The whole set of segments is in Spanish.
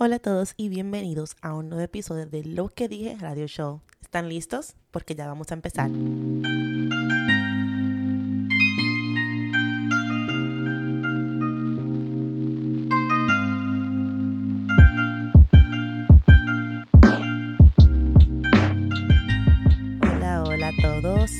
Hola a todos y bienvenidos a un nuevo episodio de Lo que dije Radio Show. ¿Están listos? Porque ya vamos a empezar. Hola, hola a todos.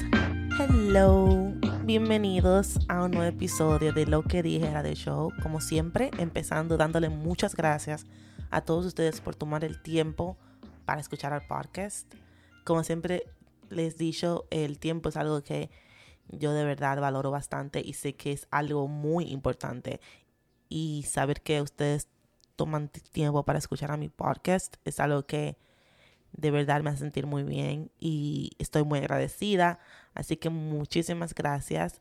Hello. Bienvenidos a un nuevo episodio de Lo que dije Radio Show. Como siempre, empezando dándole muchas gracias a todos ustedes por tomar el tiempo para escuchar al podcast. Como siempre les he dicho, el tiempo es algo que yo de verdad valoro bastante y sé que es algo muy importante. Y saber que ustedes toman tiempo para escuchar a mi podcast es algo que de verdad me hace sentir muy bien y estoy muy agradecida. Así que muchísimas gracias.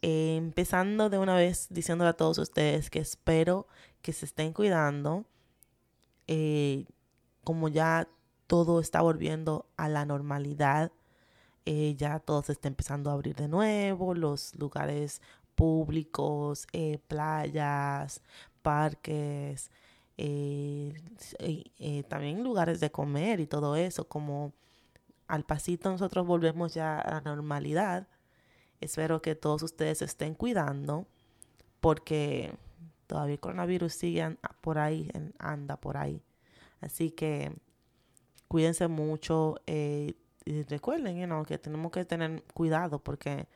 Empezando de una vez diciéndole a todos ustedes que espero que se estén cuidando. Eh, como ya todo está volviendo a la normalidad, eh, ya todo se está empezando a abrir de nuevo, los lugares públicos, playas, parques, también lugares de comer y todo eso, como al pasito nosotros volvemos ya a la normalidad. Espero que todos ustedes estén cuidando porque todavía el coronavirus sigue por ahí, anda por ahí. Así que cuídense mucho eh, y recuerden que tenemos que tener cuidado porque,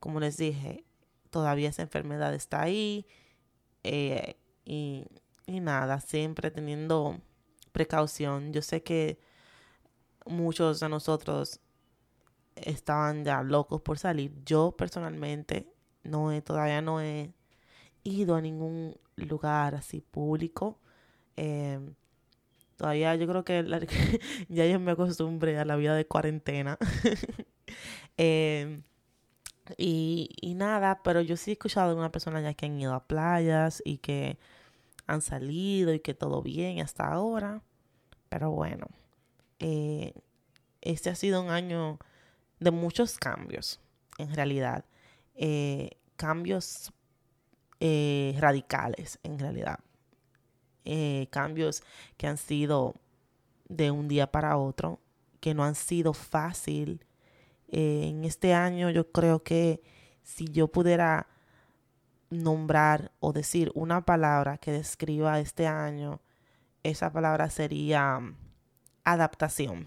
como les dije, todavía esa enfermedad está ahí eh, y, y nada, siempre teniendo precaución. Yo sé que muchos de nosotros estaban ya locos por salir. Yo personalmente no he, todavía no he ido a ningún lugar así público. Em, todavía yo creo que ya yo me acostumbré a la vida de cuarentena. Em, y, y, nada, pero yo sí he escuchado de algunas personas ya que han ido a playas y que han salido y que todo bien hasta ahora. Pero bueno, eh, este ha sido un año de muchos cambios, en realidad. Eh, cambios eh, radicales, en realidad. cambios que han sido de un día para otro, que no han sido fácil. en este año yo creo que si yo pudiera nombrar o decir una palabra que describa este año, esa palabra sería adaptación,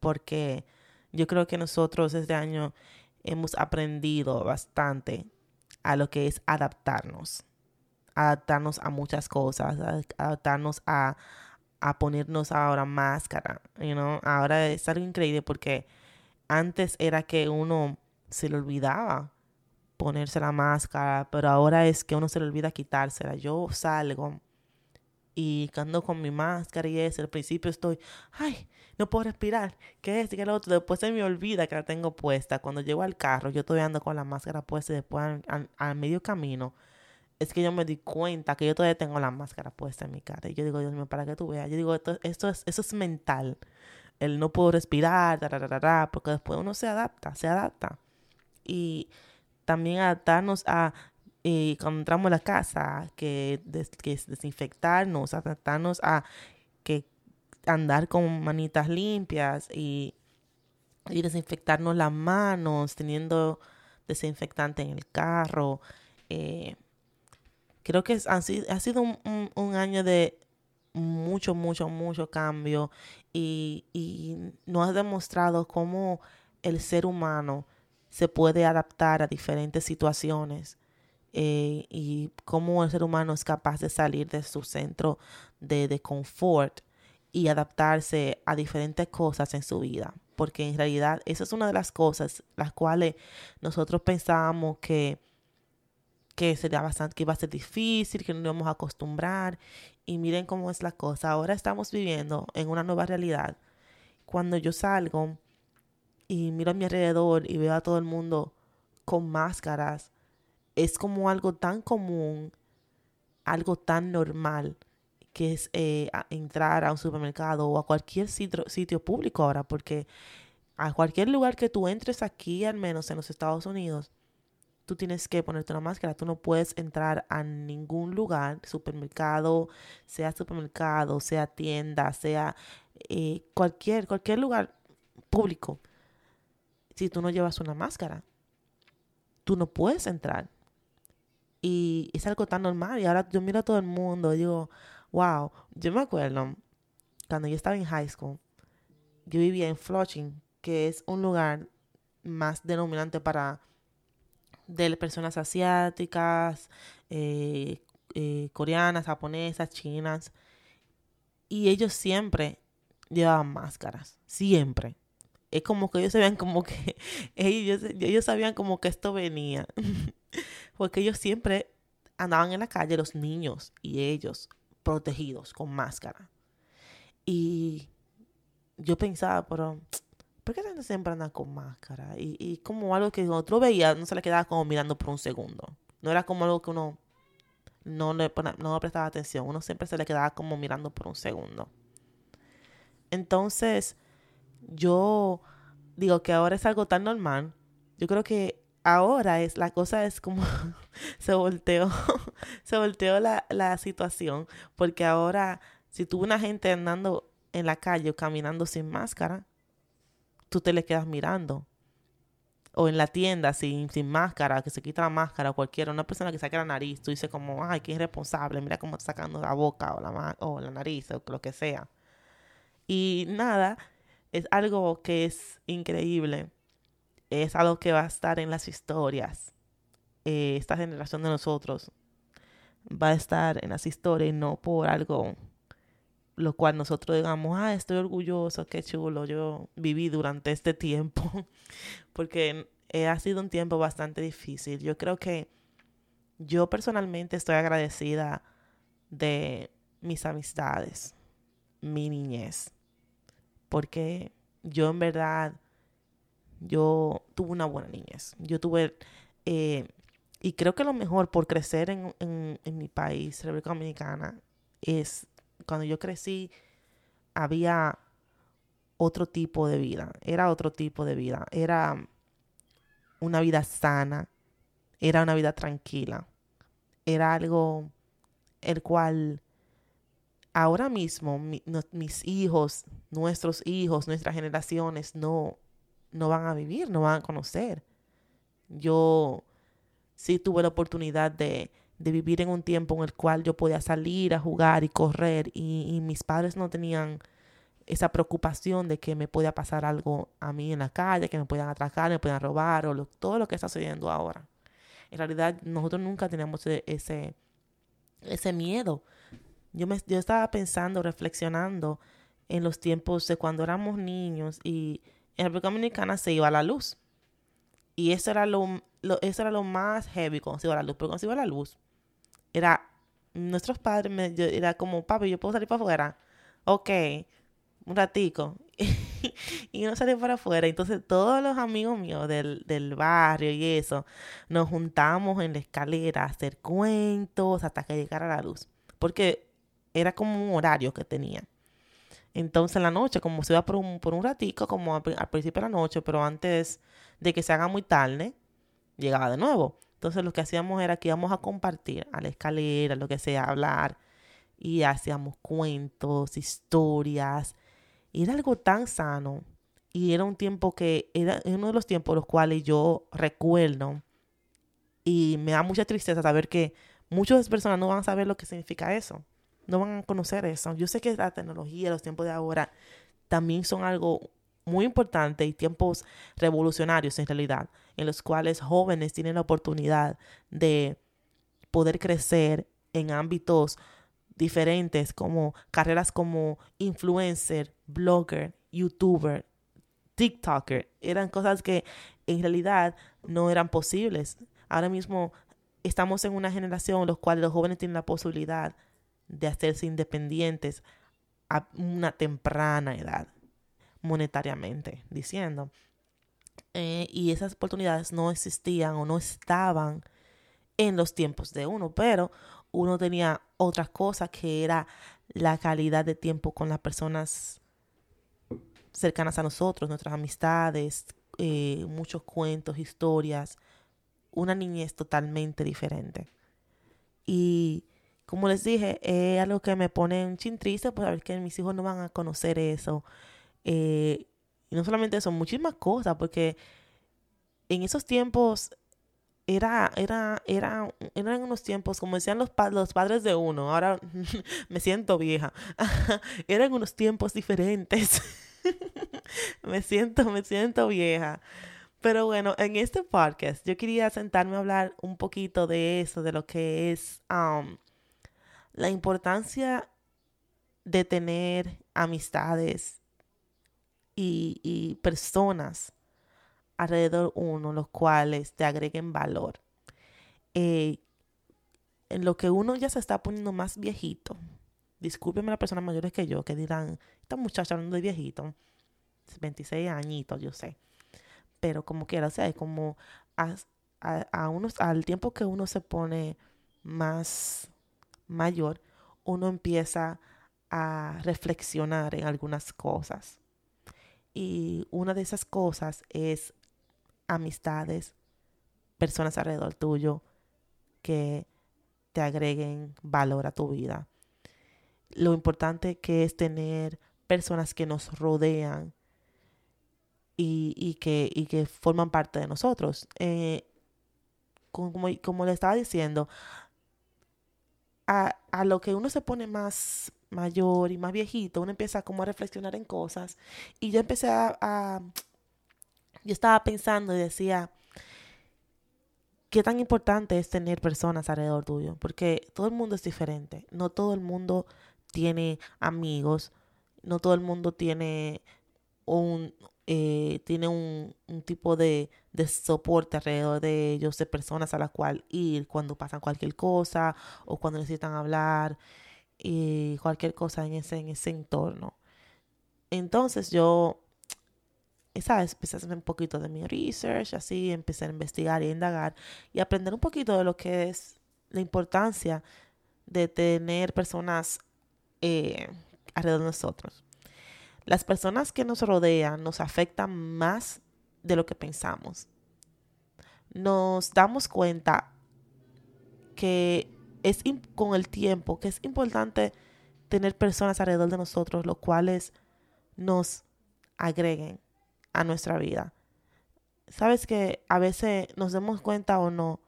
porque yo creo que nosotros este año hemos aprendido bastante a lo que es adaptarnos, adaptarnos a muchas cosas, adaptarnos a, a ponernos ahora máscara, you know? ahora es algo increíble porque antes era que uno se le olvidaba ponerse la máscara, pero ahora es que uno se le olvida quitársela. Yo salgo y ando con mi máscara y eso, al principio estoy, ay, no puedo respirar, ¿qué es? ¿Qué es lo otro? Después se me olvida que la tengo puesta. Cuando llego al carro, yo estoy ando con la máscara puesta y después al, medio camino, es que yo me di cuenta que yo todavía tengo la máscara puesta en mi cara. Y yo digo, Dios mío, para que tú veas. Yo digo, esto, esto es, eso es mental. El no puedo respirar, porque después uno se adapta, se adapta. Y también adaptarnos a y cuando entramos a la casa, que, que desinfectarnos, adaptarnos a que andar con manitas limpias y, desinfectarnos las manos, teniendo desinfectante en el carro. Eh, creo que ha sido, sido un, un, año de mucho, mucho, mucho cambio y, y nos ha demostrado cómo el ser humano se puede adaptar a diferentes situaciones eh, y cómo el ser humano es capaz de salir de su centro de, de confort y adaptarse a diferentes cosas en su vida. Porque en realidad esa es una de las cosas las cuales nosotros pensábamos que, que sería bastante, que iba a ser difícil, que no íbamos a acostumbrar. Y miren cómo es la cosa. Ahora estamos viviendo en una nueva realidad. Cuando yo salgo y miro a mi alrededor y veo a todo el mundo con máscaras, es como algo tan común, algo tan normal que es eh, entrar a un supermercado o a cualquier sitio, público ahora, porque a cualquier lugar que tú entres aquí, al menos en los Estados Unidos, tú tienes que ponerte una máscara. Tú no puedes entrar a ningún lugar, supermercado, sea supermercado, sea tienda, sea eh, cualquier, cualquier lugar público. Si tú no llevas una máscara, tú no puedes entrar. Y es algo tan normal. Y ahora yo miro a todo el mundo y digo, wow, yo me acuerdo cuando yo estaba en high school, yo vivía en Flushing, que es un lugar más denominante para de personas asiáticas, eh, eh, coreanas, japonesas, chinas. Y ellos siempre llevaban máscaras, siempre. Es como que ellos sabían como que, ellos, ellos sabían como que esto venía. Porque ellos siempre andaban en la calle, los niños y ellos, protegidos con máscara. Y yo pensaba, pero ¿por qué la gente siempre anda con máscara? Y, y como algo que otro veía, no se le quedaba como mirando por un segundo. No era como algo que uno no le, no prestaba atención. Uno siempre se le quedaba como mirando por un segundo. Entonces, yo digo que ahora es algo tan normal. Yo creo que ahora es, la cosa es como se volteó, se volteó la, la situación. Porque ahora, si tuve una gente andando en la calle o caminando sin máscara, tú te le quedas mirando. O en la tienda sin, sin máscara, que se quita la máscara, o cualquiera, una persona que saque la nariz, tú dices como, ay, qué irresponsable, mira cómo está sacando la boca o la, o la nariz o lo que sea. Y nada, es algo que es increíble. Es algo que va a estar en las historias. Eh, esta generación de nosotros va a estar en las historias y no por algo lo cual nosotros digamos, ah, estoy orgulloso, qué chulo, yo viví durante este tiempo, porque ha sido un tiempo bastante difícil. Yo creo que yo personalmente estoy agradecida de mis amistades, mi niñez, porque yo en verdad, yo tuve una buena niñez. Yo tuve, eh, y creo que lo mejor por crecer en, en, mi país, República Dominicana, es cuando yo crecí, había otro tipo de vida, era otro tipo de vida, era una vida sana, era una vida tranquila, era algo el cual ahora mismo mis hijos, nuestros hijos, nuestras generaciones no, no van a vivir, no van a conocer. Yo sí tuve la oportunidad de de vivir en un tiempo en el cual yo podía salir a jugar y correr y, mis padres no tenían esa preocupación de que me podía pasar algo a mí en la calle, que me puedan atracar, me puedan robar o todo lo que está sucediendo ahora. En realidad nosotros nunca teníamos e, ese, ese miedo. Yo, me, yo estaba pensando, reflexionando en los tiempos de cuando éramos niños y en República Dominicana se iba a la luz. Y eso era lo, eso era lo más heavy cuando se iba la luz. Pero cuando se iba la luz, era, nuestros padres, era como, papi, yo puedo salir para afuera. Ok, un ratico. y uno salió para afuera. Entonces todos los amigos míos del, del, barrio y eso, nos juntamos en la escalera a hacer cuentos hasta que llegara la luz. Porque era como un horario que tenía. Entonces en la noche, como se iba por un, por un ratico, como al, al principio de la noche, pero antes de que se haga muy tarde, llegaba de nuevo. Entonces lo que hacíamos era que íbamos a compartir a la escalera, lo que sea, hablar y hacíamos cuentos, historias. Y era algo tan sano. Y era un tiempo que era uno de los tiempos los cuales yo recuerdo y me da mucha tristeza saber que muchas personas no van a saber lo que significa eso. No van a conocer eso. Yo sé que la tecnología, los tiempos de ahora también son algo muy importante y tiempos revolucionarios en realidad, en los cuales jóvenes tienen la oportunidad de poder crecer en ámbitos diferentes como carreras como influencer, blogger, youtuber, TikToker. Eran cosas que en realidad no eran posibles. Ahora mismo estamos en una generación en la cual los jóvenes tienen la posibilidad de hacerse independientes a una temprana edad monetariamente diciendo. Eh, y esas oportunidades no existían o no estaban en los tiempos de uno, pero uno tenía otras cosas que era la calidad de tiempo con las personas cercanas a nosotros, nuestras amistades, eh, muchos cuentos, historias, una niñez totalmente diferente. Y como les dije, es algo que me pone un chin triste, pues a ver que mis hijos no van a conocer eso. Eh, y no solamente eso, muchísimas cosas, porque en esos tiempos era, era, era, eran unos tiempos, como decían los, los padres de uno, ahora me siento vieja, eran unos tiempos diferentes. me siento, me siento vieja. Pero bueno, en este podcast yo quería sentarme a hablar un poquito de eso, de lo que es um, la importancia de tener amistades y, personas alrededor uno, los cuales te agreguen valor. Eh, en lo que uno ya se está poniendo más viejito, discúlpenme las personas mayores que yo, que dirán, esta muchacha hablando de viejito, 26 añitos, yo sé, pero como quiera, o sea, es como a, a, unos, al tiempo que uno se pone más mayor, uno empieza a reflexionar en algunas cosas. Y una de esas cosas es amistades, personas alrededor tuyo que te agreguen valor a tu vida. Lo importante que es tener personas que nos rodean y, que, que forman parte de nosotros. Eh, como, como, le estaba diciendo, a, a, lo que uno se pone más mayor y más viejito, uno empieza como a reflexionar en cosas. Y yo empecé a yo estaba pensando y decía, qué tan importante es tener personas alrededor tuyo, porque todo el mundo es diferente, no todo el mundo tiene amigos, no todo el mundo tiene un, eh, tiene un, tipo de, de, soporte alrededor de ellos, de personas a las cuales ir cuando pasan cualquier cosa o cuando necesitan hablar y cualquier cosa en ese, en ese entorno. Entonces yo ¿sabes? Empecé a hacer un poquito de mi research, así empecé a investigar y a indagar y aprender un poquito de lo que es la importancia de tener personas eh, alrededor de nosotros. Las personas que nos rodean nos afectan más de lo que pensamos. Nos damos cuenta que es con el tiempo que es importante tener personas alrededor de nosotros, los cuales nos agreguen, a nuestra vida. Sabes que a veces nos demos cuenta o no,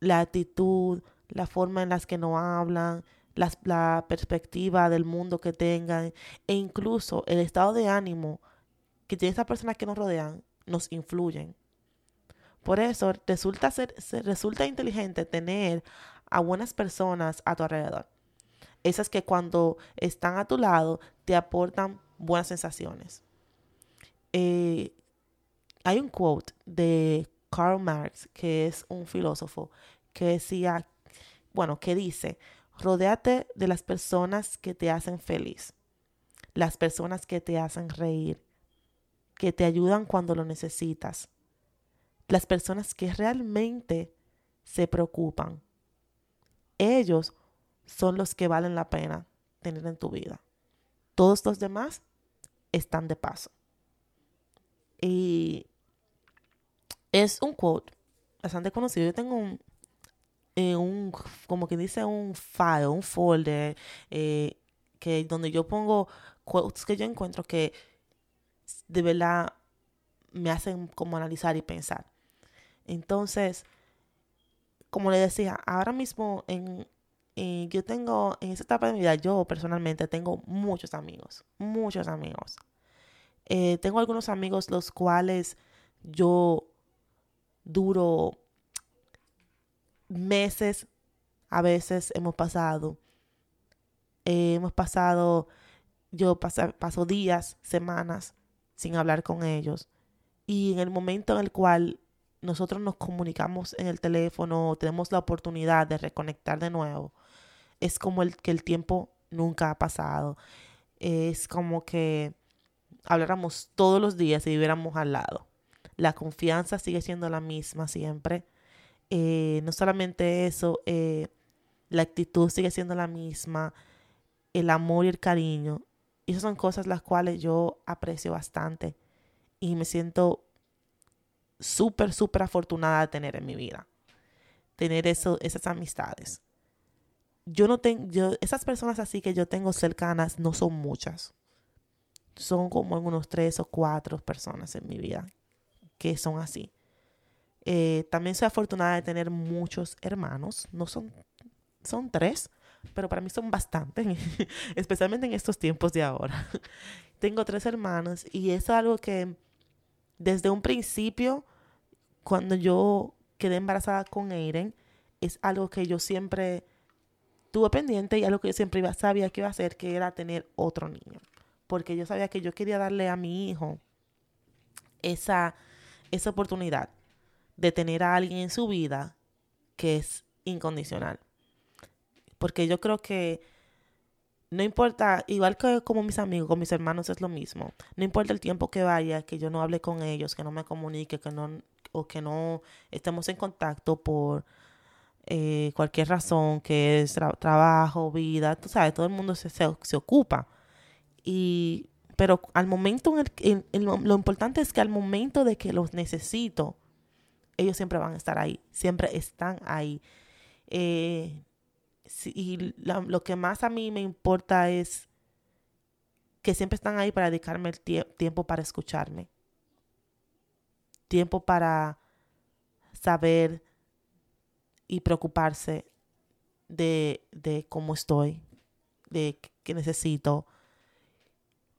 la actitud, la forma en las que nos hablan, la, perspectiva del mundo que tengan e incluso el estado de ánimo que tienen esas personas que nos rodean nos influyen. Por eso resulta, ser, resulta inteligente tener a buenas personas a tu alrededor. Esas que cuando están a tu lado te aportan buenas sensaciones. Eh, hay un quote de Karl Marx, que es un filósofo, que decía, bueno, que dice, rodéate de las personas que te hacen feliz, las personas que te hacen reír, que te ayudan cuando lo necesitas, las personas que realmente se preocupan. Ellos son los que valen la pena tener en tu vida. Todos los demás están de paso. Y es un quote bastante conocido. Yo tengo un, eh, un como que dice un file, un folder, eh, que donde yo pongo quotes que yo encuentro que de verdad me hacen como analizar y pensar. Entonces, como le decía, ahora mismo en, yo tengo, en esta etapa de mi vida, yo personalmente tengo muchos amigos, muchos amigos. Eh, tengo algunos amigos los cuales yo duro meses, a veces hemos pasado. Eh, hemos pasado, yo paso días, semanas sin hablar con ellos. Y en el momento en el cual nosotros nos comunicamos en el teléfono, tenemos la oportunidad de reconectar de nuevo, es como el, que el tiempo nunca ha pasado. Es como que habláramos todos los días y viviéramos al lado. La confianza sigue siendo la misma siempre. Eh, no solamente eso, eh, la actitud sigue siendo la misma, el amor y el cariño. Y esas son cosas las cuales yo aprecio bastante y me siento súper, súper afortunada de tener en mi vida. Tener eso, esas amistades. Yo no tengo, yo, esas personas así que yo tengo cercanas no son muchas. Son como unos tres o cuatro personas en mi vida que son así. Eh, también soy afortunada de tener muchos hermanos. No son, son tres, pero para mí son bastantes, especialmente en estos tiempos de ahora. Tengo tres hermanos y es algo que desde un principio, cuando yo quedé embarazada con Aiden, es algo que yo siempre tuve pendiente y algo que yo siempre iba, sabía que iba a hacer, que era tener otro niño. Porque yo sabía que yo quería darle a mi hijo esa, esa oportunidad de tener a alguien en su vida que es incondicional. Porque yo creo que no importa, igual que como mis amigos, con mis hermanos es lo mismo. No importa el tiempo que vaya, que yo no hable con ellos, que no me comunique, que no, o que no estemos en contacto por eh, cualquier razón, que es trabajo, vida, tú sabes, todo el mundo se, se, ocupa. Y, pero al momento, en el, lo importante es que al momento de que los necesito, ellos siempre van a estar ahí, siempre están ahí. Eh, y lo que más a mí me importa es que siempre están ahí para dedicarme el tiempo para escucharme. Tiempo para saber y preocuparse de, de cómo estoy, de qué necesito.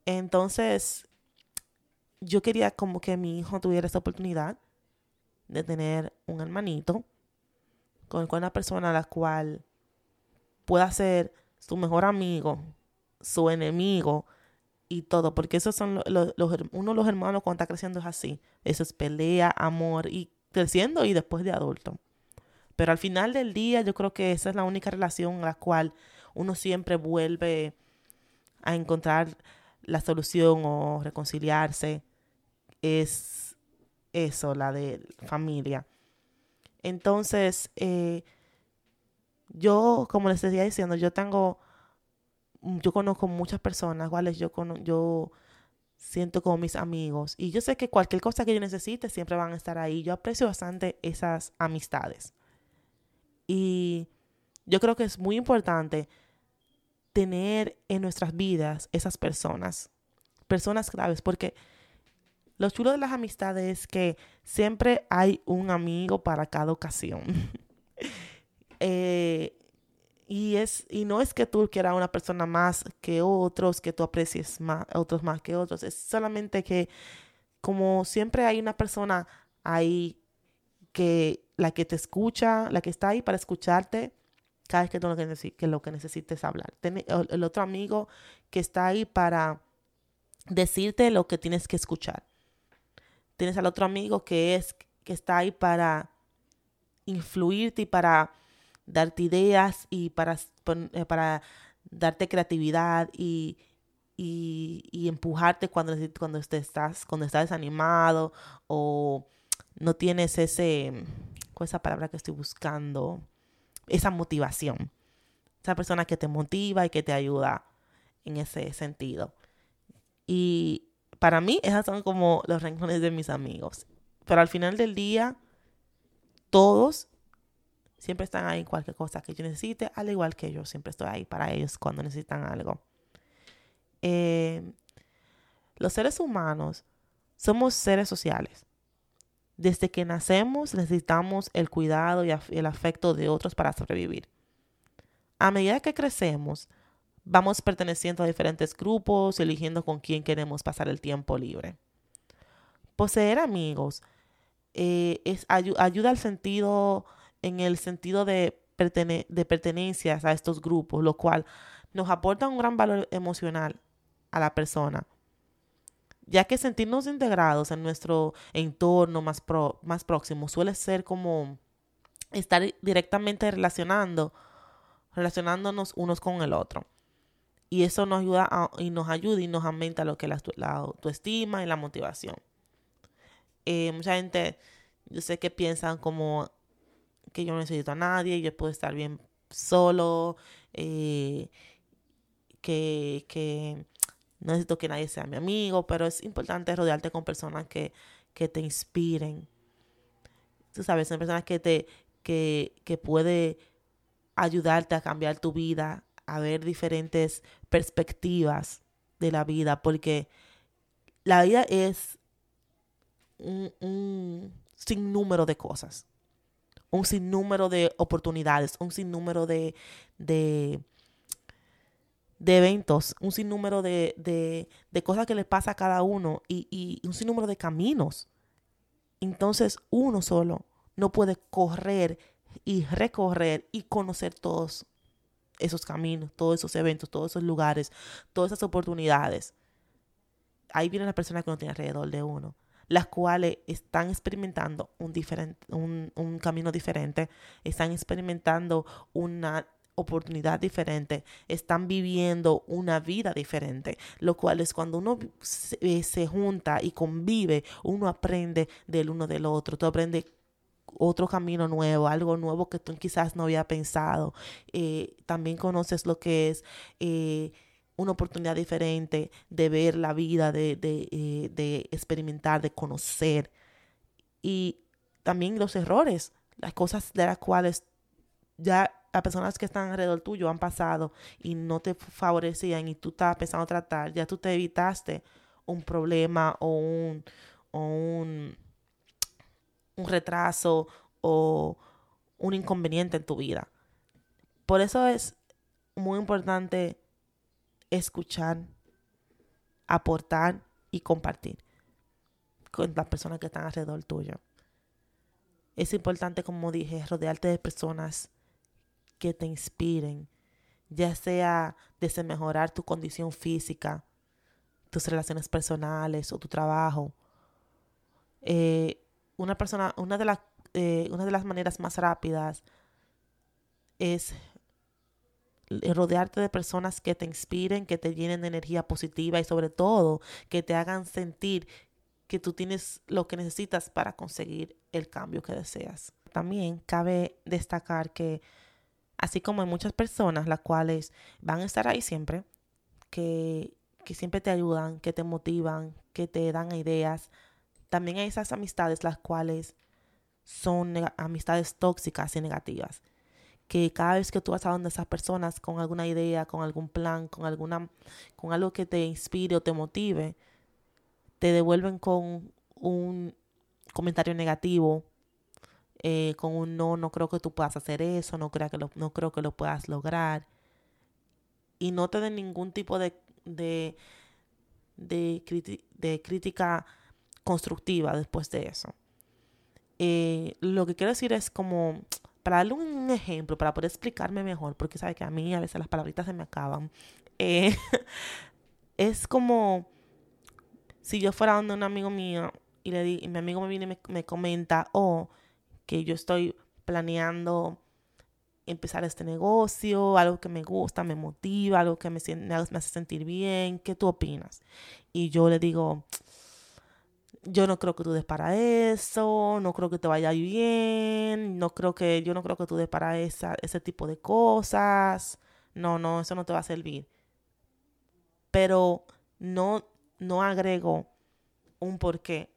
Entonces, yo quería como que mi hijo tuviera esa oportunidad de tener un hermanito con, una persona a la cual pueda ser su mejor amigo, su enemigo y todo, porque esos son los, uno de los hermanos cuando está creciendo es así, eso es pelea, amor y creciendo y después de adulto. Pero al final del día yo creo que esa es la única relación en la cual uno siempre vuelve a encontrar la solución o reconciliarse. Es eso, la de familia. Entonces, eh, yo, como les decía diciendo, yo tengo, yo conozco muchas personas, cuales yo, yo siento como mis amigos. Y yo sé que cualquier cosa que yo necesite siempre van a estar ahí. Yo aprecio bastante esas amistades. Y yo creo que es muy importante tener en nuestras vidas esas personas, personas claves, porque lo chulo de las amistades es que siempre hay un amigo para cada ocasión. Eh, y, es, y no es que tú quieras una persona más que otros, que tú aprecies más, otros más que otros. Es solamente que como siempre hay una persona ahí que la que te escucha, la que está ahí para escucharte cada vez que, tú lo que, lo que necesites hablar. el otro amigo que está ahí para decirte lo que tienes que escuchar. Tienes al otro amigo que es que está ahí para influirte y para darte ideas y para, eh, para darte creatividad y, y, empujarte cuando, cuando, estás, cuando estás desanimado o no tienes ese, esa palabra que estoy buscando? Esa motivación. Esa persona que te motiva y que te ayuda en ese sentido. Y para mí, esas son como los rincones de mis amigos. Pero al final del día, todos siempre están ahí cualquier cosa que yo necesite, al igual que yo siempre estoy ahí para ellos cuando necesitan algo. Eh, los seres humanos somos seres sociales. Desde que nacemos necesitamos el cuidado y el afecto de otros para sobrevivir. A medida que crecemos, vamos perteneciendo a diferentes grupos, eligiendo con quién queremos pasar el tiempo libre. Poseer amigos eh, ayuda al sentido, en el sentido de, de pertenencias a estos grupos, lo cual nos aporta un gran valor emocional a la persona, ya que sentirnos integrados en nuestro entorno más, más próximo suele ser como estar directamente relacionando, relacionándonos unos con el otro. Y eso nos ayuda y nos ayuda y nos aumenta lo que es la, autoestima y la motivación. Eh, mucha gente, yo sé que piensan como que yo no necesito a nadie, yo puedo estar bien solo, eh, que, que no necesito que nadie sea mi amigo, pero es importante rodearte con personas que, que te inspiren, tú sabes, son personas que te, que, que puede ayudarte a cambiar tu vida, a ver diferentes perspectivas de la vida, porque la vida es un, un sinnúmero de cosas, un sinnúmero de oportunidades, un sinnúmero de, de, de eventos, un sinnúmero de, de, de, cosas que le pasa a cada uno y, y un sinnúmero de caminos. Entonces uno solo no puede correr y recorrer y conocer todos esos caminos, todos esos eventos, todos esos lugares, todas esas oportunidades. Ahí vienen las personas que no tienen alrededor de uno, las cuales están experimentando un, diferente, un, un camino diferente, están experimentando una oportunidad diferente, están viviendo una vida diferente, lo cual es cuando uno se, eh, se, junta y convive, uno aprende del uno del otro, tú aprendes otro camino nuevo, algo nuevo que tú quizás no había pensado. Eh, también conoces lo que es eh, una oportunidad diferente de ver la vida, de, de, eh, de experimentar, de conocer. Y también los errores, las cosas de las cuales ya las personas que están alrededor tuyo han pasado y no te favorecían y tú estabas pensando tratar, ya tú te evitaste un problema o un, o un un retraso o un inconveniente en tu vida. Por eso es muy importante escuchar, aportar y compartir con las personas que están alrededor tuyo. Es importante, como dije, rodearte de personas que te inspiren, ya sea desde mejorar tu condición física, tus relaciones personales o tu trabajo. Eh, una persona, una de las, eh, una de las maneras más rápidas es rodearte de personas que te inspiren, que te llenen de energía positiva y sobre todo que te hagan sentir que tú tienes lo que necesitas para conseguir el cambio que deseas. También cabe destacar que así como hay muchas personas las cuales van a estar ahí siempre, que, que siempre te ayudan, que te motivan, que te dan ideas, también hay esas amistades las cuales son amistades tóxicas y negativas. Que cada vez que tú vas a donde esas personas con alguna idea, con algún plan, con alguna, con algo que te inspire o te motive, te devuelven con un comentario negativo, eh, con un no, no creo que tú puedas hacer eso, no creo que lo, no creo que lo puedas lograr. Y no te den ningún tipo de, de, de, de crítica constructiva después de eso. Eh, lo que quiero decir es como, para darle un ejemplo, para poder explicarme mejor, porque sabe que a mí a veces las palabritas se me acaban, eh, es como si yo fuera donde un amigo mío y, le mi amigo me viene y me, me comenta, oh, que yo estoy planeando empezar este negocio, algo que me gusta, me motiva, algo que me, me hace sentir bien, ¿qué tú opinas? Y yo le digo, yo no creo que tú des para eso, no creo que te vaya bien, no creo que, yo no creo que tú des para esa, ese tipo de cosas. No, no, eso no te va a servir. Pero no, no agrego un porqué,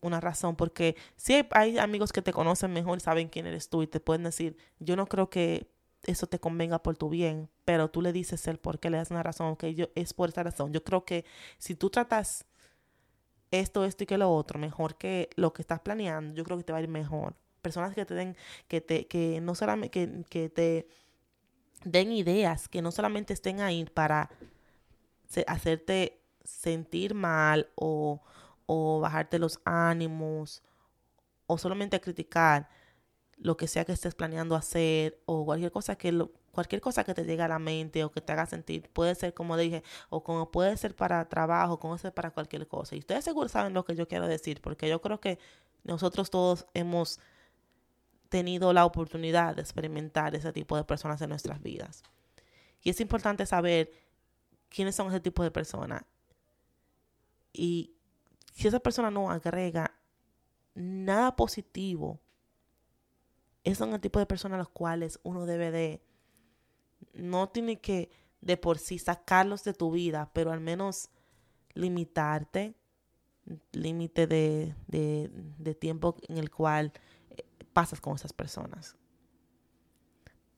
una razón, porque si hay, amigos que te conocen mejor saben quién eres tú y te pueden decir, yo no creo que eso te convenga por tu bien, pero tú le dices el por qué, le das una razón, que yo es por esa razón. Yo creo que si tú tratas esto, esto y que lo otro, mejor que lo que estás planeando, yo creo que te va a ir mejor. Personas que te den, que te, que no solamente, que, te den ideas, que no solamente estén ahí para hacerte sentir mal o, o bajarte los ánimos o solamente criticar lo que sea que estés planeando hacer o cualquier cosa que lo, cualquier cosa que te llegue a la mente o que te haga sentir, puede ser como dije, o como puede ser para trabajo, como ser para cualquier cosa. Y ustedes seguro saben lo que yo quiero decir, porque yo creo que nosotros todos hemos tenido la oportunidad de experimentar ese tipo de personas en nuestras vidas. Y es importante saber quiénes son ese tipo de personas. Y si esa persona no agrega nada positivo, esos son el tipo de personas a los cuales uno debe de no tiene que de por sí sacarlos de tu vida, pero al menos limitarte, límite de, de, tiempo en el cual pasas con esas personas.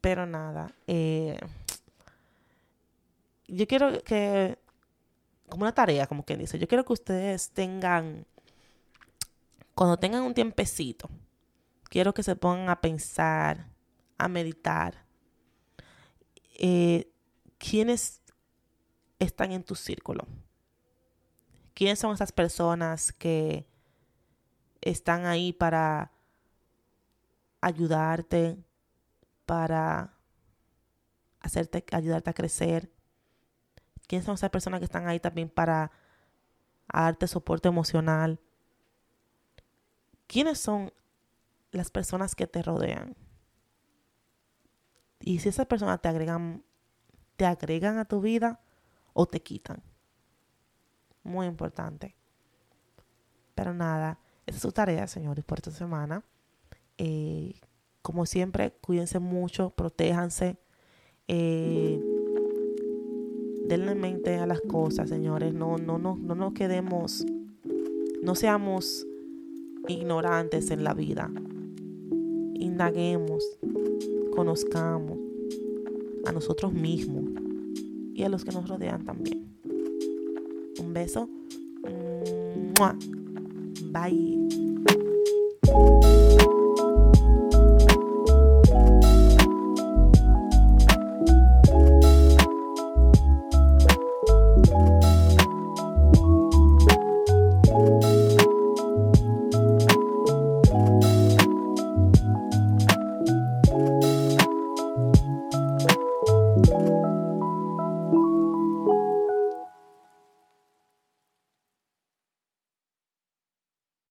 Pero nada, eh, yo quiero que, como una tarea, como quien dice, yo quiero que ustedes tengan, cuando tengan un tiempecito, quiero que se pongan a pensar, a meditar, eh, quiénes están en tu círculo. ¿Quiénes son esas personas que están ahí para ayudarte, para hacerte, ayudarte a crecer? ¿Quiénes son esas personas que están ahí también para darte soporte emocional? ¿Quiénes son las personas que te rodean? Y si esas personas te agregan, te agregan a tu vida o te quitan. Muy importante. Pero nada, esa es su tarea, señores, por esta semana. Eh, como siempre, cuídense mucho, protéjanse. Eh, denle mente a las cosas, señores. No, no, no, no nos quedemos, no seamos ignorantes en la vida. Indaguemos, conozcamos a nosotros mismos y a los que nos rodean también. Un beso. Bye.